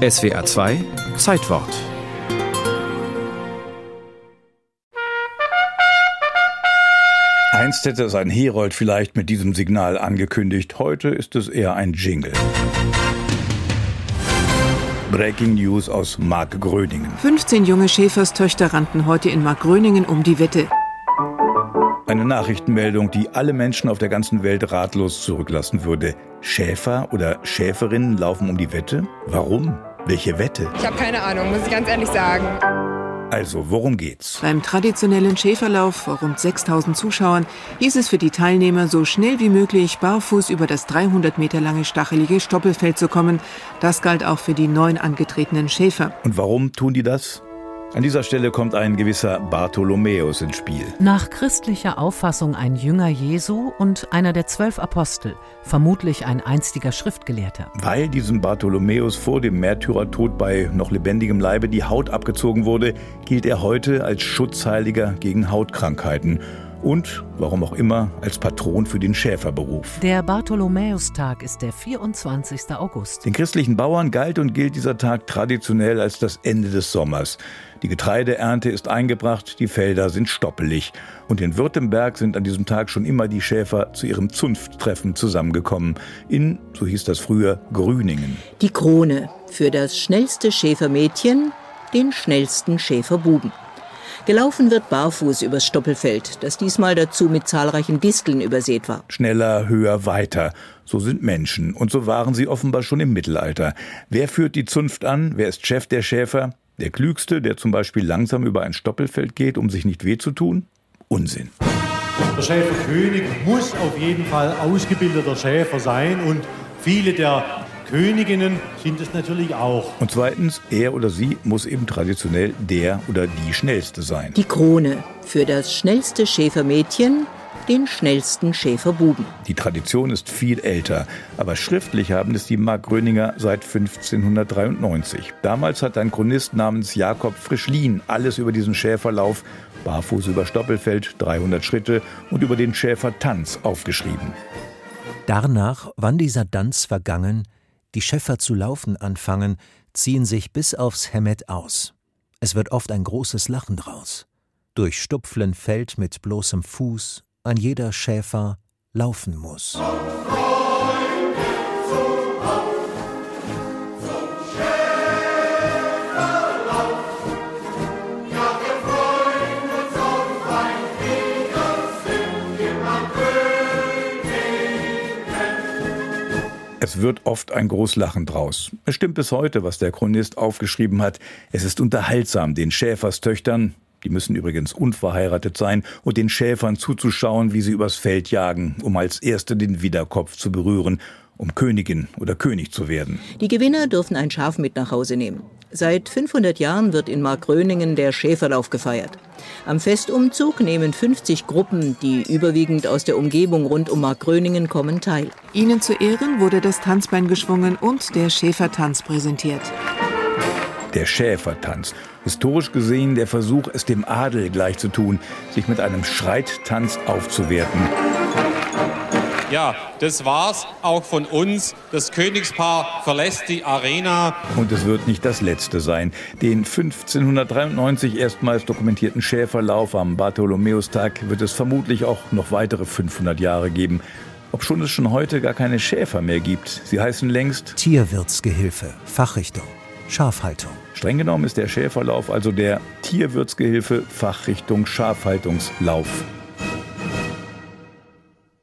SWA 2 Zeitwort Einst hätte es ein Herold vielleicht mit diesem Signal angekündigt, heute ist es eher ein Jingle. Breaking News aus Markgröningen. 15 junge Schäferstöchter rannten heute in Markgröningen um die Wette. Eine Nachrichtenmeldung, die alle Menschen auf der ganzen Welt ratlos zurücklassen würde. Schäfer oder Schäferinnen laufen um die Wette? Warum? Welche Wette? Ich habe keine Ahnung, muss ich ganz ehrlich sagen. Also, worum geht's? Beim traditionellen Schäferlauf vor rund 6000 Zuschauern hieß es für die Teilnehmer, so schnell wie möglich barfuß über das 300 Meter lange stachelige Stoppelfeld zu kommen. Das galt auch für die neun angetretenen Schäfer. Und warum tun die das? An dieser Stelle kommt ein gewisser Bartholomäus ins Spiel. Nach christlicher Auffassung ein Jünger Jesu und einer der zwölf Apostel, vermutlich ein einstiger Schriftgelehrter. Weil diesem Bartholomäus vor dem Märtyrertod bei noch lebendigem Leibe die Haut abgezogen wurde, gilt er heute als Schutzheiliger gegen Hautkrankheiten und, warum auch immer, als Patron für den Schäferberuf. Der Bartholomäustag ist der 24. August. Den christlichen Bauern galt und gilt dieser Tag traditionell als das Ende des Sommers. Die Getreideernte ist eingebracht, die Felder sind stoppelig. Und in Württemberg sind an diesem Tag schon immer die Schäfer zu ihrem Zunfttreffen zusammengekommen. In, so hieß das früher, Grüningen. Die Krone für das schnellste Schäfermädchen, den schnellsten Schäferbuben. Gelaufen wird barfuß übers Stoppelfeld, das diesmal dazu mit zahlreichen Disteln übersät war. Schneller, höher, weiter. So sind Menschen. Und so waren sie offenbar schon im Mittelalter. Wer führt die Zunft an? Wer ist Chef der Schäfer? Der Klügste, der zum Beispiel langsam über ein Stoppelfeld geht, um sich nicht weh zu tun? Unsinn. Der Schäferkönig muss auf jeden Fall ausgebildeter Schäfer sein und viele der Königinnen sind es natürlich auch. Und zweitens, er oder sie muss eben traditionell der oder die Schnellste sein. Die Krone für das schnellste Schäfermädchen den schnellsten Schäferbuben. Die Tradition ist viel älter, aber schriftlich haben es die Mark Gröninger seit 1593. Damals hat ein Chronist namens Jakob Frischlin alles über diesen Schäferlauf, barfuß über Stoppelfeld, 300 Schritte und über den Schäfertanz aufgeschrieben. Danach, wann dieser Tanz vergangen, die Schäfer zu laufen anfangen, ziehen sich bis aufs Hemmet aus. Es wird oft ein großes Lachen draus. Durch Stupflen fällt mit bloßem Fuß ein jeder Schäfer laufen muss. Es wird oft ein Großlachen draus. Es stimmt bis heute, was der Chronist aufgeschrieben hat. Es ist unterhaltsam, den Schäferstöchtern, die müssen übrigens unverheiratet sein, und den Schäfern zuzuschauen, wie sie übers Feld jagen, um als Erste den Widerkopf zu berühren, um Königin oder König zu werden. Die Gewinner dürfen ein Schaf mit nach Hause nehmen. Seit 500 Jahren wird in Markgröningen der Schäferlauf gefeiert. Am Festumzug nehmen 50 Gruppen, die überwiegend aus der Umgebung rund um Markgröningen kommen, teil. Ihnen zu Ehren wurde das Tanzbein geschwungen und der Schäfertanz präsentiert. Der Schäfertanz. Historisch gesehen der Versuch, es dem Adel gleichzutun, sich mit einem Schreittanz aufzuwerten. Ja, das war's auch von uns. Das Königspaar verlässt die Arena. Und es wird nicht das letzte sein. Den 1593 erstmals dokumentierten Schäferlauf am Bartholomäustag wird es vermutlich auch noch weitere 500 Jahre geben. Ob schon es schon heute gar keine Schäfer mehr gibt. Sie heißen längst Tierwirtsgehilfe, Fachrichtung, Schafhaltung. Streng genommen ist der Schäferlauf also der Tierwirtsgehilfe Fachrichtung Schafhaltungslauf.